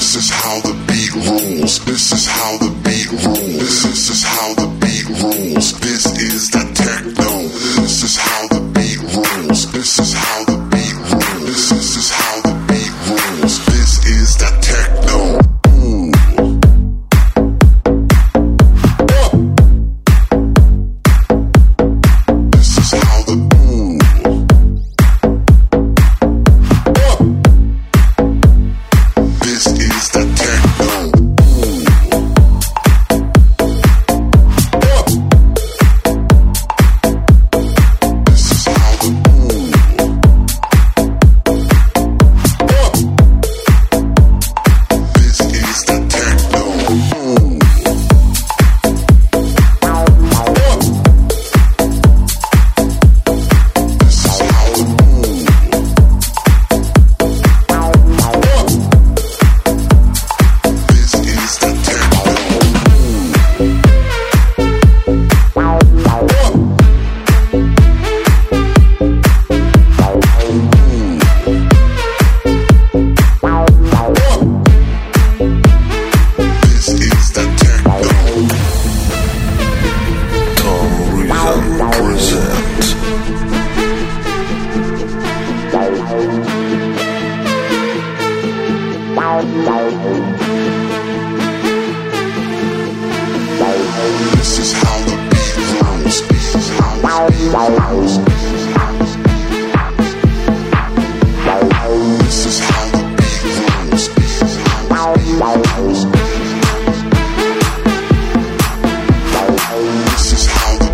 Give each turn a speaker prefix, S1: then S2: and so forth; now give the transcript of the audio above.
S1: This is how the beat rolls. This is how the beat rolls. This, is how the beat rolls. This This is how the beat rolls. This is how the beat rolls. This is how the beat rolls. This is how the beat rolls. This is how